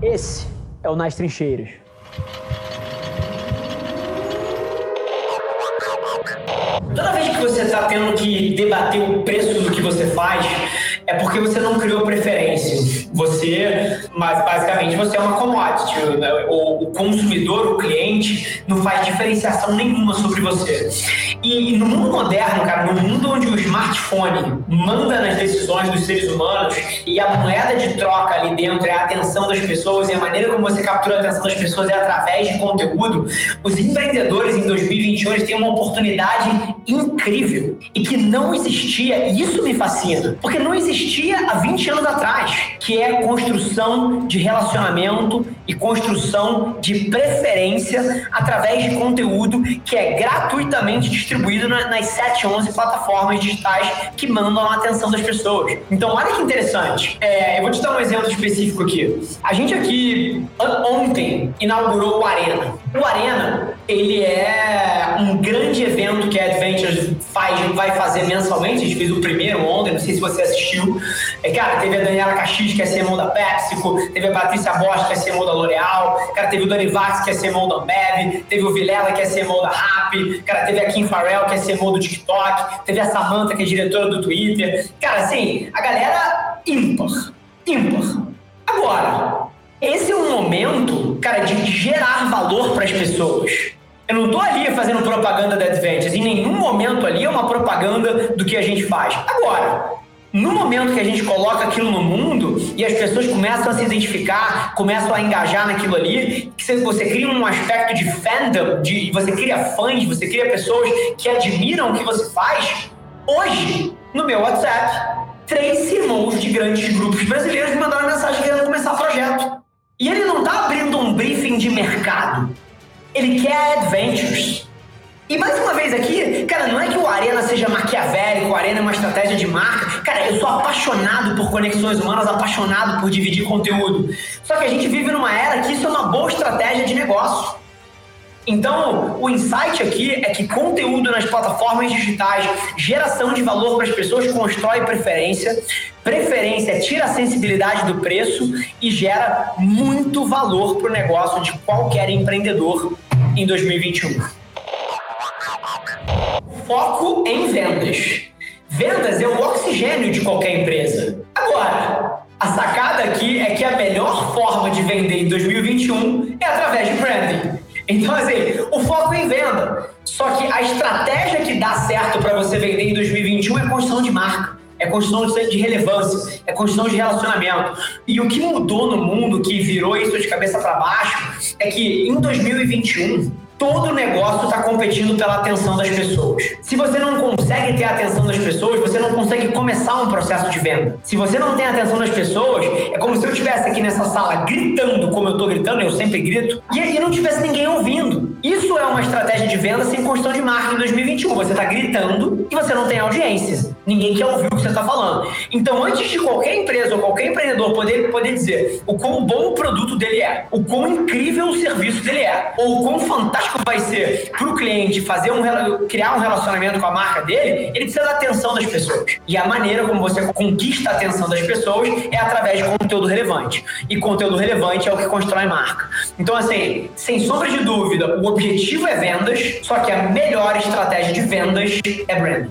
Esse é o Nas Trincheiras. Toda vez que você está tendo que debater o preço do que você faz, é porque você não criou preferência. Você, mas basicamente, você é uma commodity. Né? O, consumidor, o cliente, não faz diferenciação nenhuma sobre você. E, no mundo moderno, cara, no mundo o smartphone manda nas decisões dos seres humanos e a moeda de troca ali dentro é a atenção das pessoas e a maneira como você captura a atenção das pessoas é através de conteúdo, os empreendedores em 2021 têm uma oportunidade incrível e que não existia, e isso me fascina, porque não existia há 20 anos atrás, que é construção de relacionamento e construção de preferência através de conteúdo que é gratuitamente distribuído nas 7, 11 plataformas digitais que mandam a atenção das pessoas. Então, olha que interessante. É, eu vou te dar um exemplo específico aqui. A gente aqui, ontem, inaugurou o Arena. O Arena, ele é um grande evento que a Adventures faz, vai fazer mensalmente. A gente fez o primeiro ontem, não sei se você assistiu. É, cara, teve a Daniela Caxis, que é CMO da PepsiCo, teve a Patrícia Bosch, que é CMO da L'Oreal, cara, teve o Dani Vax, que é CMO da Ambev, teve o Vilela, que é CMO da Rappi, cara, teve a Kim Farrell, que é CMO do TikTok, teve a Samantha, que é diretora do Twitter. Cara, assim, a galera ímpar, ímpar. Agora, esse é um momento, cara, de gerar valor para as pessoas. Eu não estou ali fazendo propaganda da Adventures. Em nenhum momento ali é uma propaganda do que a gente faz. Agora, no momento que a gente coloca aquilo no mundo e as pessoas começam a se identificar, começam a engajar naquilo ali, que você cria um aspecto de fandom, de você cria fãs, você cria pessoas que admiram o que você faz. Hoje, no meu WhatsApp, três irmãos de grandes grupos brasileiros me mandaram mensagem querendo começar o projeto. E ele não está abrindo um briefing de mercado. Ele quer adventures. E mais uma vez aqui, cara, não é que o Arena seja maquiavélico, o Arena é uma estratégia de marca. Cara, eu sou apaixonado por conexões humanas, apaixonado por dividir conteúdo. Só que a gente vive numa era que isso é uma boa estratégia de negócio. Então, o insight aqui é que conteúdo nas plataformas digitais, geração de valor para as pessoas, constrói preferência. Preferência tira a sensibilidade do preço e gera muito valor para o negócio de qualquer empreendedor em 2021 foco em vendas. Vendas é o oxigênio de qualquer empresa. Agora, a sacada aqui é que a melhor forma de vender em 2021 é através de branding. Então, assim, o foco é em venda. Só que a estratégia que dá certo para você vender em 2021 é construção de marca. É construção de relevância, é construção de relacionamento. E o que mudou no mundo, que virou isso de cabeça para baixo, é que em 2021 Todo negócio está competindo pela atenção das pessoas. Se você não consegue ter a atenção das pessoas, você não consegue começar um processo de venda. Se você não tem a atenção das pessoas, é como se eu estivesse aqui nessa sala gritando como eu estou gritando, eu sempre grito, e, e não tivesse ninguém ouvindo. Isso é uma estratégia de venda sem construção de marca em 2021. Você está gritando e você não tem audiência. Ninguém quer ouvir o que você está falando. Então, antes de qualquer empresa ou qualquer empreendedor poder, poder dizer o quão bom o produto dele é, o quão incrível o serviço dele é, ou o quão fantástico vai ser para o cliente fazer um, criar um relacionamento com a marca dele, ele precisa da atenção das pessoas. E a maneira como você conquista a atenção das pessoas é através de conteúdo relevante. E conteúdo relevante é o que constrói marca. Então, assim, sem sombra de dúvida, o objetivo é vendas, só que a melhor estratégia de vendas é branding.